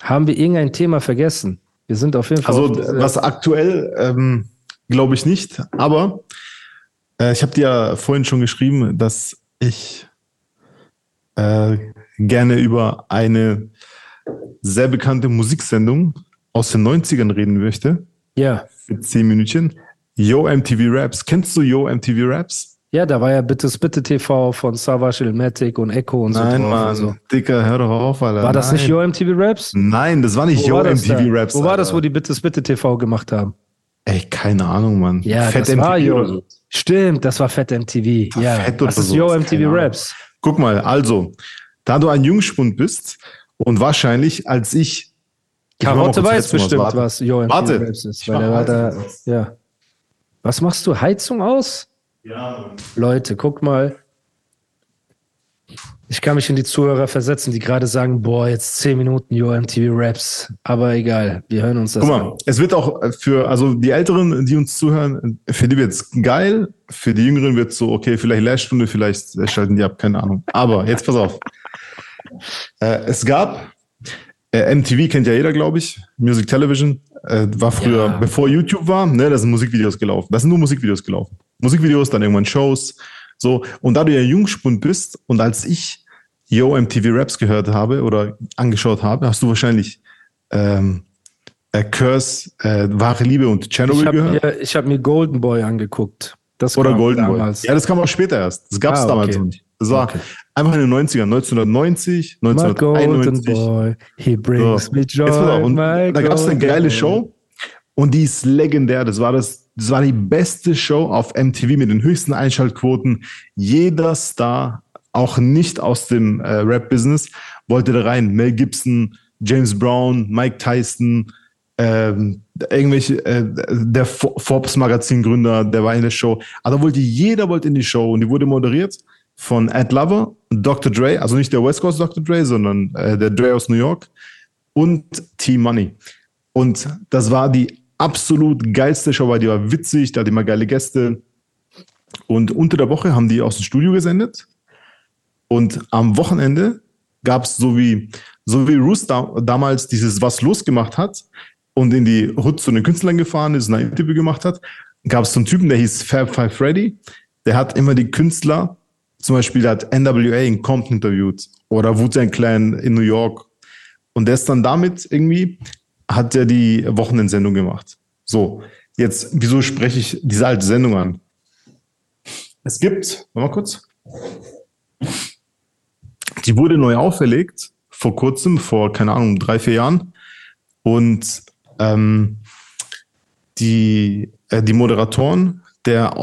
Haben wir irgendein Thema vergessen? Wir sind auf jeden Fall. Also, was aktuell, ähm, glaube ich nicht. Aber äh, ich habe dir ja vorhin schon geschrieben, dass ich äh, gerne über eine sehr bekannte Musiksendung aus den 90ern reden möchte. Ja. Für zehn Minütchen. Yo MTV Raps. Kennst du Yo MTV Raps? Ja, da war ja Bittes Bitte TV von Savage Ilmatic und Echo und so. Nein, drauf Mann. So. Dicker, hör doch auf, Alter. War das Nein. nicht Yo MTV Raps? Nein, das war nicht Wo Yo war das MTV da? Raps. Wo war das, wo die Bittes Bitte TV gemacht haben? Ey, keine Ahnung, Mann. Ja, Fett das war MTV Yo. oder so. Stimmt, das war Fett MTV. war Ja, Fett das ist so, Yo keine MTV Ahnung. Raps. Guck mal, also, da du ein Jungspund bist und wahrscheinlich, als ich. Karotte weiß bestimmt, was Yo MTV Warte. Raps ist. Weil der war da, ja. Was machst du? Heizung aus? Ja. Leute, guck mal. Ich kann mich in die Zuhörer versetzen, die gerade sagen, boah, jetzt 10 Minuten Yo MTV Raps. Aber egal, wir hören uns das Guck an. mal, es wird auch für, also die Älteren, die uns zuhören, für die wird's geil, für die Jüngeren wird's so, okay, vielleicht Lehrstunde, vielleicht schalten die ab, keine Ahnung. Aber jetzt pass auf. äh, es gab, äh, MTV kennt ja jeder, glaube ich, Music Television, äh, war früher, Ja. bevor YouTube war, ne, da sind Musikvideos gelaufen. Da sind nur Musikvideos gelaufen. Musikvideos, dann irgendwann Shows, so. Und da du ja Jungspund bist und als ich Yo MTV Raps gehört habe oder angeschaut habe, hast du wahrscheinlich ähm, äh, Curse, äh, Wahre Liebe und Chernobyl habe gehört. mir, ich hab mir Golden Boy angeguckt. Das Oder Golden Boy. damals. Ja, das kam auch später erst. Das gab es Ah, damals okay. noch nicht. Das war Okay. einfach in den 90ern, 1990, My Golden 1991. Boy, he So. brings me joy. Jetzt und da gab es eine geile boy. Show und die ist legendär. Das war das, das war die beste Show auf MTV mit den höchsten Einschaltquoten. Jeder Star, auch nicht aus dem äh, Rap-Business, wollte da rein. Mel Gibson, James Brown, Mike Tyson, ähm, irgendwelche, äh, der Fo- Forbes-Magazin-Gründer, der war in der Show. Da wollte jeder wollte in die Show und die wurde moderiert von Ed Lover, Dr. Dre, also nicht der West Coast Dr. Dre, sondern äh, der Dre aus New York und T-Money. Und das war die absolut geilste Show, weil die war witzig, da hatte immer geile Gäste. Und unter der Woche haben die aus dem Studio gesendet. Und am Wochenende gab es so wie, so wie Roos da, damals dieses Was los gemacht hat und in die Hood zu den Künstlern gefahren ist und ein Interview gemacht hat, gab es so einen Typen, der hieß Fab Five Freddy. Der hat immer die Künstler, zum Beispiel der hat NWA in Compton interviewt oder Wu-Tang Clan in New York. Und der ist dann damit irgendwie, hat er die Wochenendsendung gemacht. So, jetzt, wieso spreche ich diese alte Sendung an? Es gibt, warte mal kurz. Die wurde neu auferlegt, vor kurzem, vor, keine Ahnung, drei, vier Jahren. Und ähm, die, äh, die Moderatoren der,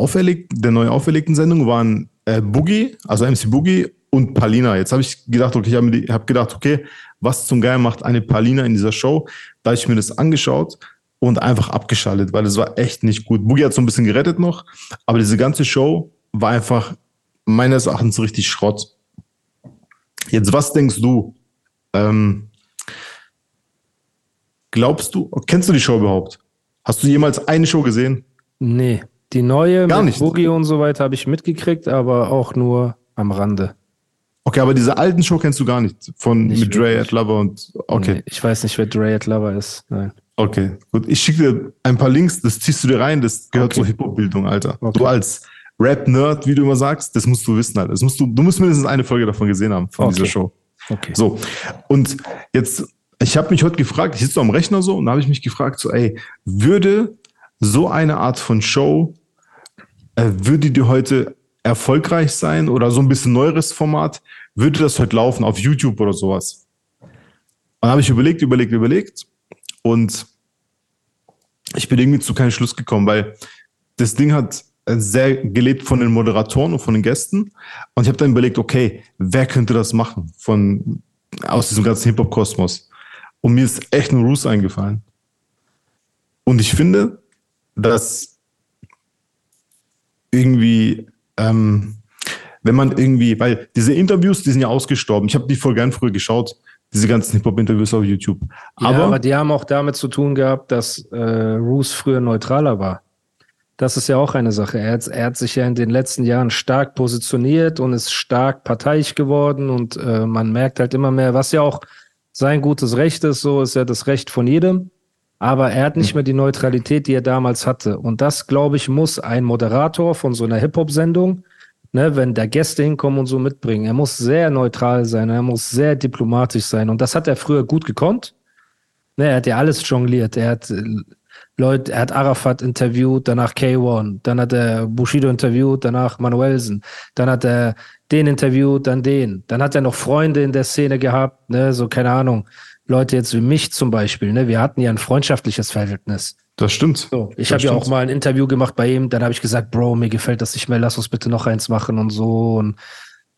der neu auferlegten Sendung waren äh, Boogie, also MC Boogie und Palina. Jetzt habe ich gedacht, okay, ich habe hab gedacht, okay, was zum Geil macht eine Palina in dieser Show? Da habe ich mir das angeschaut und einfach abgeschaltet, weil es war echt nicht gut. Boogie hat so ein bisschen gerettet noch, aber diese ganze Show war einfach meines Erachtens richtig Schrott. Jetzt, was denkst du? Ähm, glaubst du, kennst du die Show überhaupt? Hast du jemals eine Show gesehen? Nee, die neue Gar mit nicht. Boogie und so weiter habe ich mitgekriegt, aber auch nur am Rande. Okay, aber diese alten Show kennst du gar nicht. Von Nicht mit Dre. Ed Lover und okay. Nee, ich weiß nicht, wer Dre at Lover ist. Nein. Okay, gut. Ich schicke dir ein paar Links, das ziehst du dir rein, das gehört Okay. zur Hip-Hop-Bildung, Alter. Okay. Du als Rap-Nerd, wie du immer sagst, das musst du wissen, Alter. Das musst du, du musst mindestens eine Folge davon gesehen haben, von Okay. dieser Show. Okay. So, und jetzt, ich habe mich heute gefragt, ich sitze so am Rechner so und da habe ich mich gefragt, so, ey, würde so eine Art von Show, äh, würde die heute erfolgreich sein oder so ein bisschen neueres Format, würde das heute laufen auf YouTube oder sowas? Und dann habe ich überlegt, überlegt, überlegt und ich bin irgendwie zu keinem Schluss gekommen, weil das Ding hat sehr gelebt von den Moderatoren und von den Gästen. Und ich habe dann überlegt, okay, wer könnte das machen von aus diesem ganzen Hip-Hop-Kosmos? Und mir ist echt nur Roos eingefallen. Und ich finde, dass irgendwie, ähm, wenn man irgendwie, weil diese Interviews, die sind ja ausgestorben. Ich habe die voll gern früher geschaut, diese ganzen Hip-Hop-Interviews auf YouTube. Aber, ja, aber die haben auch damit zu tun gehabt, dass äh, Roos früher neutraler war. Das ist ja auch eine Sache. Er hat, er hat sich ja in den letzten Jahren stark positioniert und ist stark parteiisch geworden und äh, man merkt halt immer mehr, was ja auch sein gutes Recht ist, so ist ja das Recht von jedem. Aber er hat nicht hm. mehr die Neutralität, die er damals hatte. Und das, glaube ich, muss ein Moderator von so einer Hip-Hop-Sendung, ne, wenn da Gäste hinkommen und so mitbringen, er muss sehr neutral sein, er muss sehr diplomatisch sein. Und das hat er früher gut gekonnt. Ne, er hat ja alles jongliert. Er hat Leute, er hat Arafat interviewt, danach K1, dann hat er Bushido interviewt, danach Manuelsen, dann hat er den interviewt, dann den. Dann hat er noch Freunde in der Szene gehabt, ne, so keine Ahnung. Leute jetzt wie mich zum Beispiel, ne, wir hatten ja ein freundschaftliches Verhältnis. Das stimmt. So, ich habe ja auch mal ein Interview gemacht bei ihm, dann habe ich gesagt, Bro, mir gefällt das nicht mehr, lass uns bitte noch eins machen und so. Und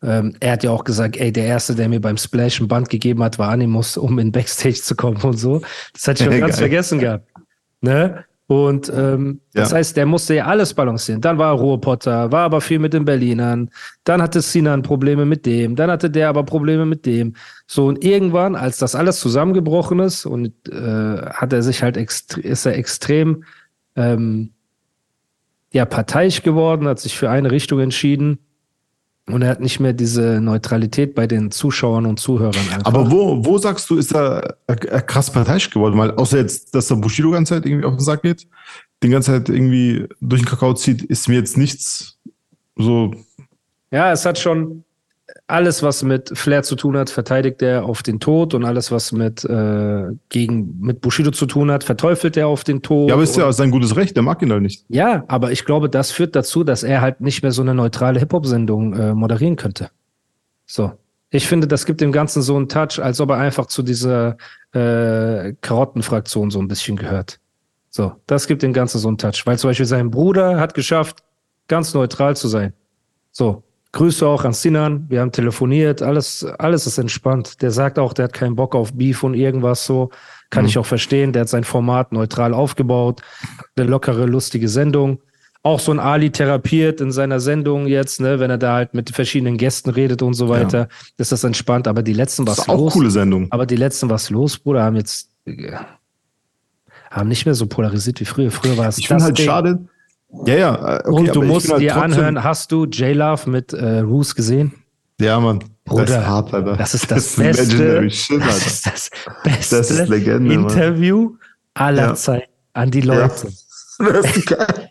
ähm, er hat ja auch gesagt, ey, der erste, der mir beim Splash ein Band gegeben hat, war Animus, um in Backstage zu kommen und so. Das hatte ich schon ganz vergessen gehabt. Ne? Und ähm, ja. das heißt, der musste ja alles balancieren. Dann war er Ruhrpotter, war aber viel mit den Berlinern. Dann hatte Sinan Probleme mit dem. Dann hatte der aber Probleme mit dem. So, und irgendwann, als das alles zusammengebrochen ist, und äh, hat er sich halt ist er extrem ähm, ja, parteiisch geworden, hat sich für eine Richtung entschieden. Und er hat nicht mehr diese Neutralität bei den Zuschauern und Zuhörern. Einfach. Aber wo, wo sagst du, ist er krass parteiisch geworden? Weil außer jetzt, dass der Bushido ganze Zeit irgendwie auf den Sack geht, die ganze Zeit irgendwie durch den Kakao zieht, ist mir jetzt nichts so. Ja, es hat schon, alles, was mit Flair zu tun hat, verteidigt er auf den Tod und alles, was mit, äh, gegen, mit Bushido zu tun hat, verteufelt er auf den Tod. Ja, aber ist ja sein gutes Recht, der mag ihn halt nicht. Ja, aber ich glaube, das führt dazu, dass er halt nicht mehr so eine neutrale Hip-Hop-Sendung äh, moderieren könnte. So. Ich finde, das gibt dem Ganzen so einen Touch, als ob er einfach zu dieser äh, Karottenfraktion so ein bisschen gehört. So, das gibt dem Ganzen so einen Touch. Weil zum Beispiel sein Bruder hat geschafft, ganz neutral zu sein. So, Grüße auch an Sinan. Wir haben telefoniert. Alles, alles ist entspannt. Der sagt auch, der hat keinen Bock auf Beef und irgendwas so. Kann mhm. ich auch verstehen. Der hat sein Format neutral aufgebaut. Eine lockere, lustige Sendung. Auch so ein Ali therapiert in seiner Sendung jetzt, ne, wenn er da halt mit verschiedenen Gästen redet und so weiter. Ja. Ist das entspannt. Aber die letzten was los. Auch coole Sendung. Aber die letzten was los, Bruder, haben jetzt, äh, haben nicht mehr so polarisiert wie früher. Früher war es Ich finde halt Ding. schade ja, ja. Äh, okay, und du musst halt dir anhören, hast du J-Love mit äh, Roos gesehen? Ja, Mann. Bruder, das ist hart, Alter. Das ist das, das ist beste, Shit, das ist das beste das ist Legende, Interview Mann. aller ja. Zeiten an die Leute. Ja. Das ist geil.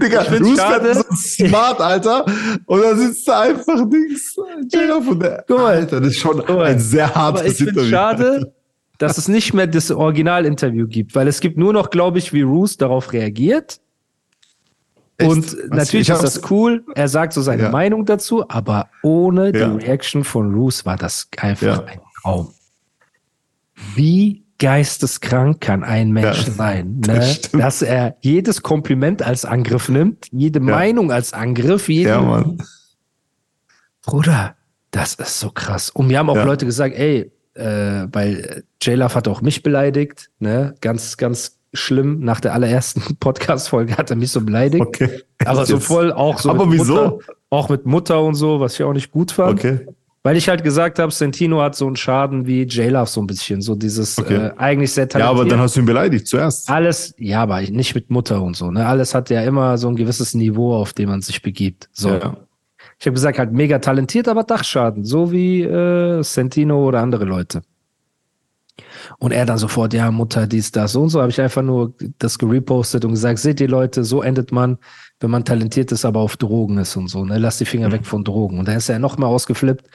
Digga, Roos ist so smart, Alter. Und da sitzt da einfach Dings. J-Love und der. Guck mal, Alter, das ist schon ein sehr hartes ich Interview. Schade, dass es nicht mehr das Originalinterview gibt, weil es gibt nur noch, glaube ich, wie Roos darauf reagiert Echt? Und Was? natürlich ist das cool. Er sagt so seine ja. Meinung dazu, aber ohne ja. die Reaction von Roos war das einfach ja. ein Traum. Wie geisteskrank kann ein Mensch sein, ne? das dass er jedes Kompliment als Angriff nimmt, jede Meinung als Angriff, jeden. Ja, Mann. Bruder, das ist so krass. Und wir haben auch Leute gesagt, ey, äh, weil J-Love hat auch mich beleidigt, ne? Ganz, ganz schlimm. Nach der allerersten Podcast-Folge hat er mich so beleidigt. Okay. Aber so voll auch so. Aber wieso? Mutter, auch mit Mutter und so, was ich auch nicht gut fand. Okay. Weil ich halt gesagt habe, Sentino hat so einen Schaden wie J-Love so ein bisschen. So dieses okay. äh, eigentlich sehr talentiert. Ja, aber dann hast du ihn beleidigt zuerst. Alles, ja, aber nicht mit Mutter und so. Ne? Alles hat ja immer so ein gewisses Niveau, auf dem man sich begibt. So. Ja. Ich habe gesagt, halt mega talentiert, aber Dachschaden. So wie äh, Sentino oder andere Leute. Und er dann sofort, ja, Mutter, dies, das und so, habe ich einfach nur das gerepostet und gesagt, seht ihr Leute, so endet man, wenn man talentiert ist, aber auf Drogen ist und so, ne? Lass die Finger mhm. weg von Drogen. Und da ist er nochmal ausgeflippt.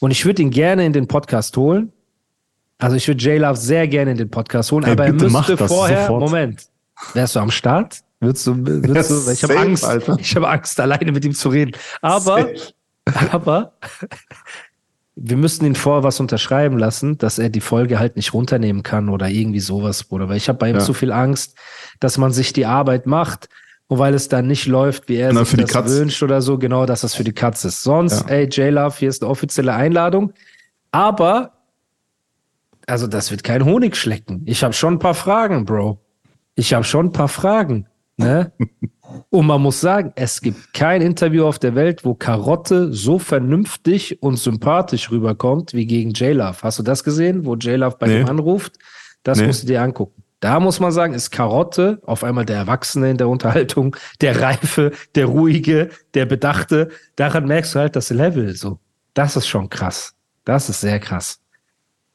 Und ich würde ihn gerne in den Podcast holen. Also ich würde J-Love sehr gerne in den Podcast holen, hey, aber er müsste vorher, sofort. Moment, wärst du am Start? Würdest du, würdest du, ich habe Angst, Alter. ich habe Angst, alleine mit ihm zu reden. Aber, Safe. aber, wir müssten ihn vorher was unterschreiben lassen, dass er die Folge halt nicht runternehmen kann oder irgendwie sowas, Bruder. Weil ich habe bei ihm ja. zu viel Angst, dass man sich die Arbeit macht und weil es dann nicht läuft, wie er Genau, sich das Cuts. wünscht oder so, genau, dass das für die Cuts ist. Sonst, Ja. ey, J-Love, hier ist eine offizielle Einladung. Aber, also das wird kein Honig schlecken. Ich habe schon ein paar Fragen, Bro. Ich habe schon ein paar Fragen. Ne? Und man muss sagen, es gibt kein Interview auf der Welt, wo Karotte so vernünftig und sympathisch rüberkommt wie gegen J-Love. Hast du das gesehen, wo J-Love bei Nee. ihm anruft? Das Nee. musst du dir angucken. Da muss man sagen, ist Karotte auf einmal der Erwachsene in der Unterhaltung, der Reife, der Ruhige, der Bedachte. Daran merkst du halt das Level so. Das ist schon krass. Das ist sehr krass.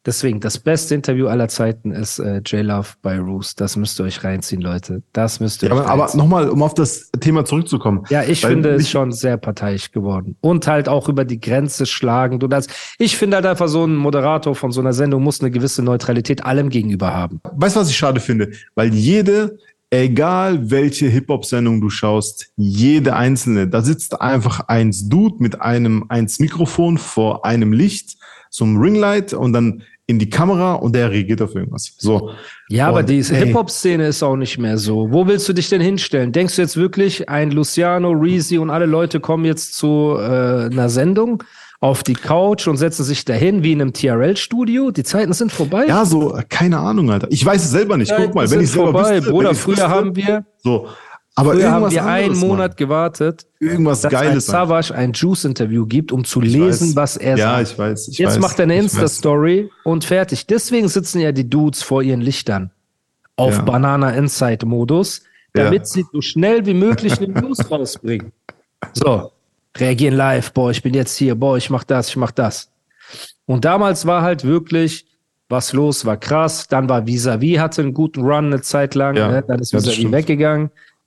Deswegen, das beste Interview aller Zeiten ist äh, J-Love bei Roos. Das müsst ihr euch reinziehen, Leute. Das müsst ihr Ja, euch aber, aber reinziehen. nochmal, um auf das Thema zurückzukommen. Ja, ich finde es schon sehr parteiisch geworden. Und halt auch über die Grenze schlagen. Du das, ich finde halt einfach so ein Moderator von so einer Sendung muss eine gewisse Neutralität allem gegenüber haben. Weißt du, was ich schade finde? Weil jede, egal welche Hip-Hop-Sendung du schaust, jede einzelne, da sitzt einfach eins Dude mit einem eins Mikrofon vor einem Licht, so einem Ringlight und dann in die Kamera und der reagiert auf irgendwas. So. Ja, aber Und, die ey. Hip-Hop-Szene ist auch nicht mehr so. Wo willst du dich denn hinstellen? Denkst du jetzt wirklich, ein Luciano, Reezy und alle Leute kommen jetzt zu äh, einer Sendung auf die Couch und setzen sich dahin wie in einem TRL-Studio? Die Zeiten sind vorbei. Ja, so, keine Ahnung, Alter. Ich weiß es selber nicht. Guck mal, wenn ich selber vorbei. wüsste, Bruder, früher wüsste, haben wir, so. Aber früher haben wir einen Monat gewartet, irgendwas dass ein Geiles. Mann. Savage ein Juice-Interview gibt, um zu Ich lesen, weiß. was er Ja, sagt. ich weiß. Ich Jetzt weiß, macht er eine. Insta-Story und fertig. Deswegen sitzen ja die Dudes vor ihren Lichtern auf Ja. Banana Insight-Modus, Ja. damit sie so schnell wie möglich eine News rausbringen. So, reagieren live, boah, ich bin jetzt hier, boah, ich mach das, ich mach das. Und damals war halt wirklich was los, war krass. Dann war Visavi, hatte einen guten Run eine Zeit lang, Ja. ne? dann ist Ja, Visavi weggegangen.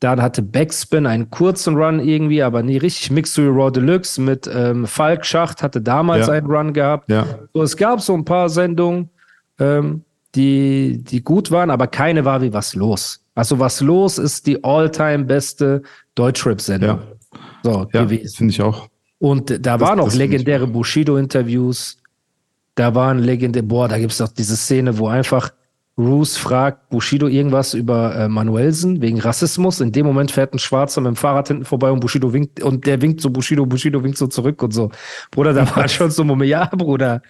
Dann hatte Backspin einen kurzen Run irgendwie, aber nie richtig. Mixed Raw Deluxe mit ähm, Falk Schacht hatte damals Ja. einen Run gehabt. Ja. So, es gab so ein paar Sendungen, ähm, die, die gut waren, aber keine war wie was los. Also was los ist die all-time beste Deutschrap-Sendung. Ja. So, Ja, gewesen. finde ich auch. Und da Das- waren auch legendäre Bushido-Interviews. Da waren legendäre, boah, da gibt es doch diese Szene, wo einfach Roos fragt Bushido irgendwas über äh, Manuelsen wegen Rassismus. In dem Moment fährt ein Schwarzer mit dem Fahrrad hinten vorbei und Bushido winkt und der winkt so Bushido, Bushido winkt so zurück und so. Bruder, da war schon so Moment, ja, Bruder,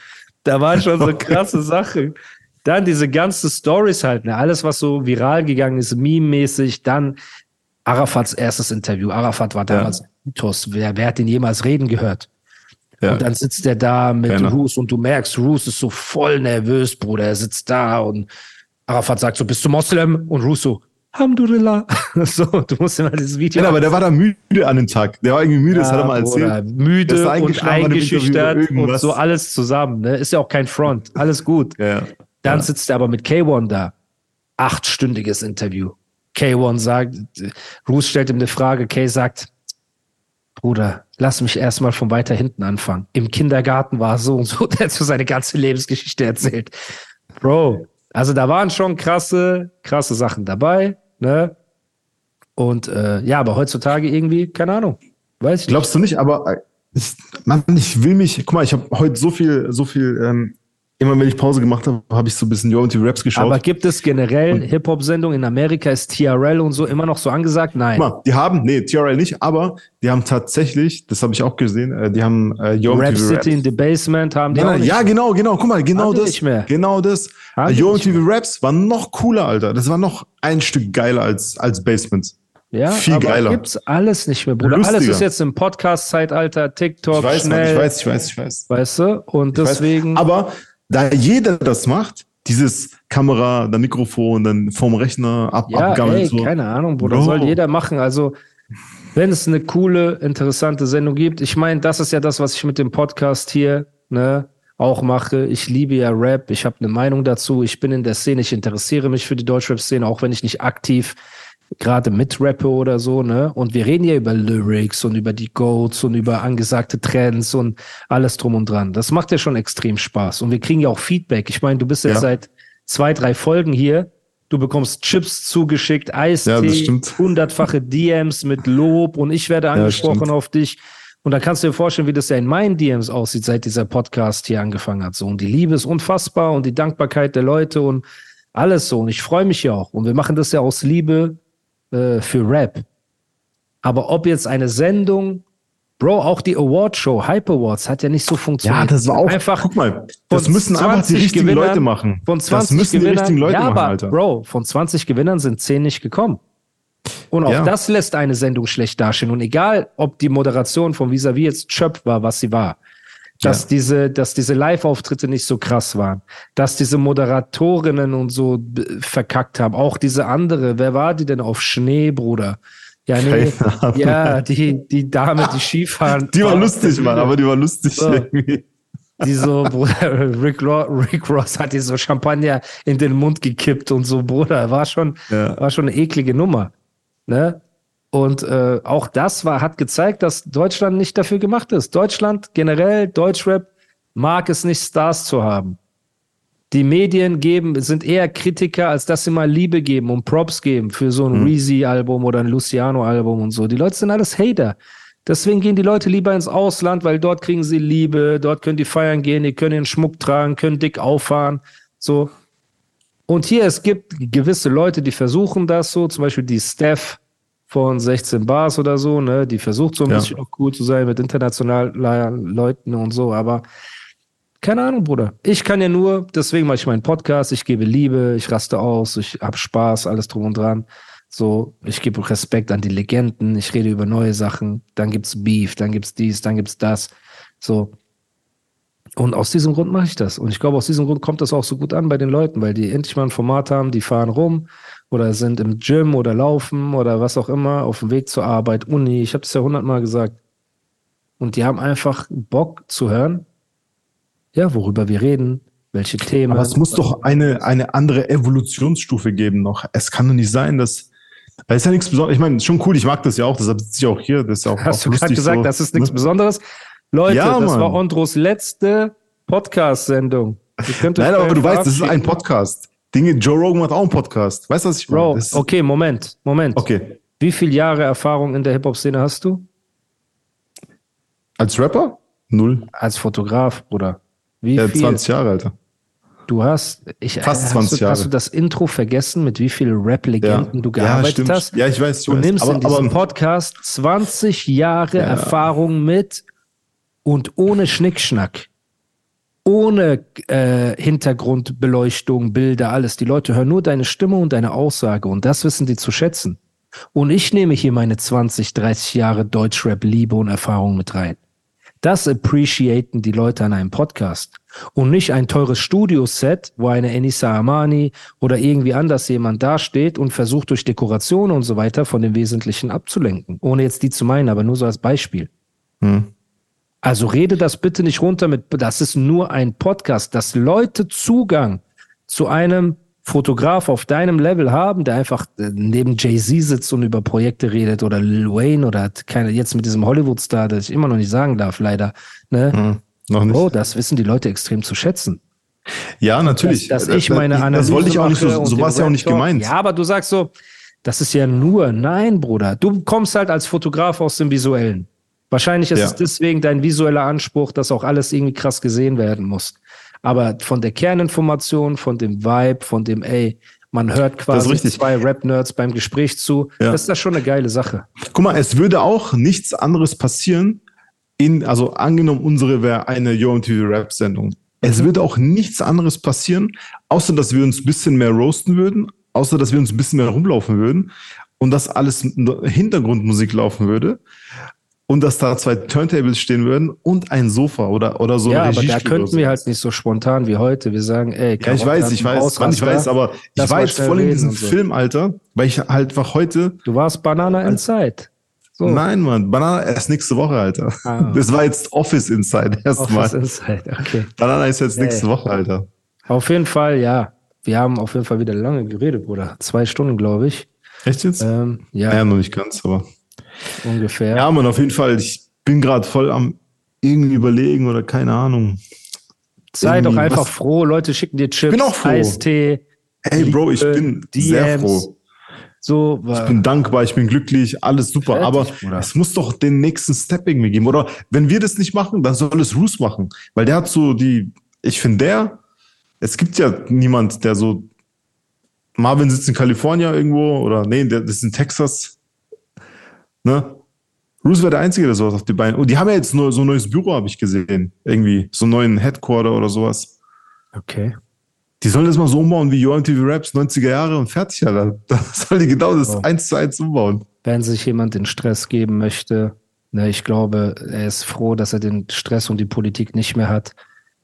da waren schon so krasse Sachen. Dann diese ganzen Stories halt, ne, alles was so viral gegangen ist, meme-mäßig, dann Arafats erstes Interview. Arafat war damals ein Mythos. Wer, wer hat ihn jemals reden gehört? Ja. Und dann sitzt er da mit Keiner. Roos und du merkst, Roos ist so voll nervös, Bruder. Er sitzt da und Arafat sagt so, bist du Moslem? Und Roos so, Alhamdulillah. so, du musst dir mal dieses Video Ja, aber der war da müde an dem Tag. Der war irgendwie müde, das hat er mal erzählt. müde und eingeschüchtert und so alles zusammen. Ne? Ist ja auch kein Front. Alles gut. Ja, ja. Dann Ja. sitzt er aber mit K1 da. Achtstündiges Interview. K1 sagt, Roos stellt ihm eine Frage, K sagt, Bruder, lass mich erstmal von weiter hinten anfangen. Im Kindergarten war so und so, der hat so seine ganze Lebensgeschichte erzählt. Bro, also da waren schon krasse, krasse Sachen dabei, ne? Und äh, ja, aber heutzutage irgendwie, keine Ahnung. Weiß ich nicht. Glaubst du nicht, aber äh, ich, Mann, ich will mich, guck mal, ich habe heute so viel, so viel, ähm, immer wenn ich Pause gemacht habe, habe ich so ein bisschen Yo und die Raps geschaut. Aber gibt es generell Hip-Hop-Sendungen in Amerika? Ist TRL und so immer noch so angesagt? Nein. Guck mal, die haben, nee, TRL nicht, aber die haben tatsächlich, das habe ich auch gesehen, äh, die haben äh, Yo Rap MTV City Raps. in the Basement haben die Nein, auch nicht. ja, genau, genau. Guck mal, genau die das. nicht mehr. Genau das. Die Yo nicht MTV Raps war noch cooler, Alter. Das war noch ein Stück geiler als, als Basements. Ja, Viel aber geiler. gibt's alles nicht mehr, Bruder. Lustiger. Alles ist jetzt im Podcast-Zeitalter, TikTok, Ich weiß, Mann, schnell, ich weiß, ich weiß, ich weiß. weißt du? Und Ich weiß. deswegen, Aber da jeder das macht, dieses Kamera, dann Mikrofon, dann vom Rechner ab, Ja, ey, so. keine Ahnung, Bruder. Bro. Soll jeder machen. Also, wenn es eine coole, interessante Sendung gibt. Ich meine, das ist ja das, was ich mit dem Podcast hier ne, auch mache. Ich liebe ja Rap. Ich habe eine Meinung dazu. Ich bin in der Szene. Ich interessiere mich für die Deutschrap-Szene, auch wenn ich nicht aktiv gerade mitrappe oder so. Ne? Und wir reden ja über Lyrics und über die Goats und über angesagte Trends und alles drum und dran. Das macht ja schon extrem Spaß. Und wir kriegen ja auch Feedback. Ich meine, du bist ja Ja. seit zwei, drei Folgen hier. Du bekommst Chips zugeschickt, Eistee, Ja, hundertfache DMs mit Lob und ich werde angesprochen stimmt. auf dich. Und da kannst du dir vorstellen, wie das ja in meinen DMs aussieht, seit dieser Podcast hier angefangen hat. So, und die Liebe ist unfassbar und die Dankbarkeit der Leute und alles so. Und ich freue mich ja auch. Und wir machen das ja aus Liebe äh, für Rap. Aber ob jetzt eine Sendung, Bro, auch die Award-Show, Hype Awards, hat ja nicht so funktioniert. Ja, das war auch, einfach guck mal, das müssen einfach die 20 richtigen Gewinnern- Leute machen. von 20 das müssen Gewinnern, die richtigen Leute ja, machen, aber, Alter. Bro, von 20 Gewinnern sind 10 nicht gekommen. Und auch Ja. das lässt eine Sendung schlecht dastehen. Und egal, ob die Moderation von Vis-a-vis jetzt Chöp war, was sie war, dass Ja. diese, dass diese Live-Auftritte nicht so krass waren, dass diese Moderatorinnen und so b- verkackt haben. Auch diese andere, wer war die denn auf Schnee, Bruder? Ja, nee, ja, die, die Dame, die Skifahren. Die war lustig, Mann, aber die war lustig So. irgendwie. Die so, Bruder, Rick, Rick Ross hat die so Champagner in den Mund gekippt und so, Bruder, war schon, Ja. war schon eine eklige Nummer. Ne? Und äh, auch das war, hat gezeigt, dass Deutschland nicht dafür gemacht ist. Deutschland generell, Deutschrap, mag es nicht, Stars zu haben. Die Medien geben, sind eher Kritiker, als dass sie mal Liebe geben und Props geben für so ein Mhm. Reezy-Album oder ein Luciano-Album und so. Die Leute sind alles Hater. Deswegen gehen die Leute lieber ins Ausland, weil dort kriegen sie Liebe, dort können die feiern gehen, die können den Schmuck tragen, können dick auffahren. So. Und hier, es gibt gewisse Leute, die versuchen das so, zum Beispiel die Steph von 16 Bars oder so, ne, die versucht so ein Ja. bisschen auch cool zu sein mit internationalen Leuten und so, aber keine Ahnung, Bruder. Ich kann ja nur, deswegen mache ich meinen Podcast, ich gebe Liebe, ich raste aus, ich hab Spaß, alles drum und dran. So, ich gebe Respekt an die Legenden, ich rede über neue Sachen, dann gibt's Beef, dann gibt's dies, dann gibt's das. So. Und aus diesem Grund mache ich das. Und ich glaube, aus diesem Grund kommt das auch so gut an bei den Leuten, weil die endlich mal ein Format haben, die fahren rum oder sind im Gym oder laufen oder was auch immer, auf dem Weg zur Arbeit, Uni. Ich habe das ja hundertmal gesagt. Und die haben einfach Bock zu hören, ja, worüber wir reden, welche Themen. Aber es muss doch eine, eine andere Evolutionsstufe geben noch. Es kann doch nicht sein, dass. Es ist ja nichts Besonderes. Ich meine, schon cool, ich mag das ja auch, deshalb sitze ich auch hier. Das ist ja auch, Hast auch du gerade gesagt, so, das ist nichts ne? Besonderes? Leute, Ja, das war Ondros letzte Podcast-Sendung. Nein, aber du weißt, das ist ein. Podcast. Dinge, Joe Rogan hat auch einen Podcast. Weißt du, was ich meine? Bro, okay, Moment, Moment. Okay. Wie viele Jahre Erfahrung in der Hip-Hop-Szene hast du? Als Rapper? Null. Als Fotograf, Bruder. Wie Ja, viel? 20 Jahre, Alter. Du hast, ich, Fast hast 20 du, Hast Jahre. du das Intro vergessen, mit wie vielen Rap-Legenden du ja, gearbeitet stimmt. hast? Ja, ich weiß, ich Du weiß. nimmst aber, in diesem aber, Podcast 20 Jahre Ja. Erfahrung mit und ohne Schnickschnack. Ohne äh, Hintergrundbeleuchtung, Bilder, alles. Die Leute hören nur deine Stimme und deine Aussage und das wissen die zu schätzen. Und ich nehme hier meine 20, 30 Jahre Deutschrap-Liebe und Erfahrung mit rein. Das appreciaten die Leute an einem Podcast. Und nicht ein teures Studioset, wo eine Enisa Amani oder irgendwie anders jemand dasteht und versucht durch Dekoration und so weiter von dem Wesentlichen abzulenken. Ohne jetzt die zu meinen, aber nur so als Beispiel. Hm. Also rede das bitte nicht runter mit, das ist nur ein Podcast, dass Leute Zugang zu einem Fotograf auf deinem Level haben, der einfach äh, neben Jay-Z sitzt und über Projekte redet oder Lil Wayne oder hat keine, jetzt mit diesem Hollywood-Star, das ich immer noch nicht sagen darf, leider. Ne? Hm, noch nicht. Oh, das wissen die Leute extrem zu schätzen. ja, natürlich. Dass, dass ich meine das, Analyse das wollte ich auch nicht so, so war es ja auch nicht gemeint. Ja, aber du sagst so, das ist ja nur, nein, Bruder. Du kommst halt als Fotograf aus dem Visuellen. Wahrscheinlich ist Ja. es deswegen dein visueller Anspruch, dass auch alles irgendwie krass gesehen werden muss. Aber von der Kerninformation, von dem Vibe, von dem, ey, man hört quasi zwei Rap-Nerds beim Gespräch zu, Ja. das ist das schon eine geile Sache. Guck mal, es würde auch nichts anderes passieren, in, also angenommen, unsere wäre eine YoMTV Rap-Sendung. Es würde auch nichts anderes passieren, außer dass wir uns ein bisschen mehr roasten würden, außer dass wir uns ein bisschen mehr rumlaufen würden und dass alles Hintergrundmusik laufen würde. Und dass da zwei Turntables stehen würden und ein Sofa oder, oder so. ja, aber da könnten wir so. halt nicht so spontan wie heute. Wir sagen, ey, Ja, ich weiß, ich weiß, Mann, ich weiß, aber ich war jetzt voll in diesem so. Film, Alter, weil ich halt einfach heute, Du warst Banana Inside. So. nein, Mann, Banana erst nächste Woche, Alter. Ah. Das war jetzt Office Inside erstmal. Office Inside, okay. Banana ist jetzt nächste ja. Woche, Alter. Auf jeden Fall, ja. Wir haben auf jeden Fall wieder lange geredet, Bruder. Zwei Stunden, glaube ich. Echt jetzt? Ähm, ja, Naja, noch nicht ganz, aber. Ungefähr. Ja, Mann, auf jeden Fall. Ich bin gerade voll am irgendwie überlegen oder keine Ahnung. Sei doch einfach was- froh. Leute schicken dir Chips, bin auch froh. Eistee. Ey, Bro, ich bin sehr froh. So, Ich bin dankbar, ich bin glücklich, alles super. Fertig, aber Bruder. es muss doch den nächsten Step irgendwie geben. Oder wenn wir das nicht machen, dann soll es Roos machen. Weil der hat so die, ich finde der, es gibt ja niemand, der so, Marvin sitzt in Kalifornien irgendwo oder nee, der, ist in Texas. Ne? Roos wäre der Einzige, der sowas auf die Beine. Und die haben ja jetzt nur so ein neues Büro, habe ich gesehen. Irgendwie, so einen neuen Headquarter oder sowas. okay. Die sollen das mal so umbauen wie UMTV Raps 90er Jahre und fertig, Alter. Da soll die genau das Oh. eins zu eins umbauen. Wenn sich jemand den Stress geben möchte, ne, ich glaube, er ist froh, dass er den Stress und die Politik nicht mehr hat.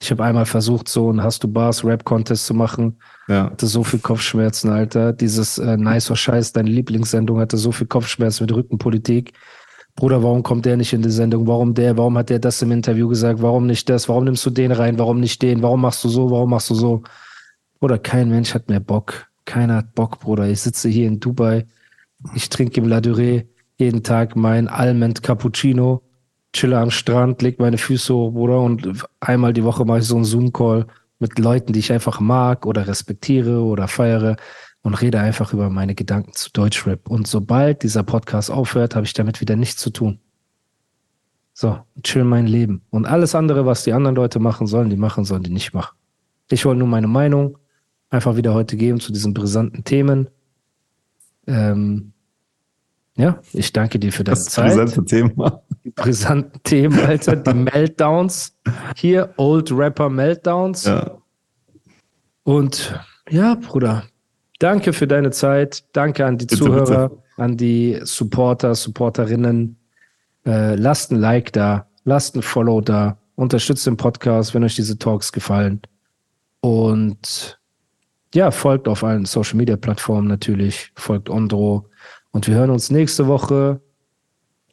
Ich habe einmal versucht, so einen Hast du Bars Rap Contest zu machen. Ja. Hatte so viel Kopfschmerzen, Alter. Dieses äh, Nice or Scheiß, deine Lieblingssendung, hatte so viel Kopfschmerzen mit Rückenpolitik. Bruder, warum kommt der nicht in die Sendung? Warum der? Warum hat der das im Interview gesagt? Warum nicht das? Warum nimmst du den rein? Warum nicht den? Warum machst du so? Warum machst du so? Bruder, kein Mensch hat mehr Bock. Keiner hat Bock, Bruder. Ich sitze hier in Dubai. Ich trinke im La Durée jeden Tag mein Almond Cappuccino, chille am Strand, leg meine Füße hoch, Bruder, und einmal die Woche mache ich so einen Zoom-Call mit Leuten, die ich einfach mag oder respektiere oder feiere und rede einfach über meine Gedanken zu Deutschrap. Und sobald dieser Podcast aufhört, habe ich damit wieder nichts zu tun. So, chill mein Leben. Und alles andere, was die anderen Leute machen sollen, die machen, sollen die nicht machen. Ich wollte nur meine Meinung einfach wieder heute geben zu diesen brisanten Themen. Ähm, ja, ich danke dir für deine Das Zeit. brisante Thema. Brisanten Themen, Alter, die Meltdowns. Hier, Old Rapper Meltdowns. Ja. Und ja, Bruder, danke für deine Zeit. Danke an die Bitte, Zuhörer, an die Supporter, Supporterinnen. Äh, lasst ein Like da, lasst ein Follow da, unterstützt den Podcast, wenn euch diese Talks gefallen. Und ja, folgt auf allen Social Media Plattformen natürlich, folgt Ondro. Und wir hören uns nächste Woche,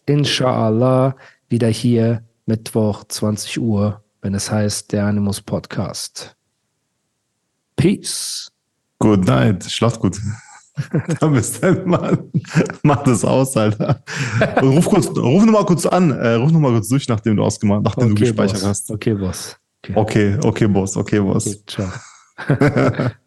inshallah, wieder hier, Mittwoch, 20 Uhr, wenn es heißt, der Animus Podcast. Peace. Good night. Schlaf gut. Dann bis dann, Mann. Mach das aus, Alter. Und ruf kurz, ruf noch mal kurz an. Äh, ruf noch mal kurz durch, nachdem du ausgemacht, nachdem du gespeichert Boss. hast. Okay, Boss. Okay, Okay, okay, Boss, okay, Boss. okay ciao.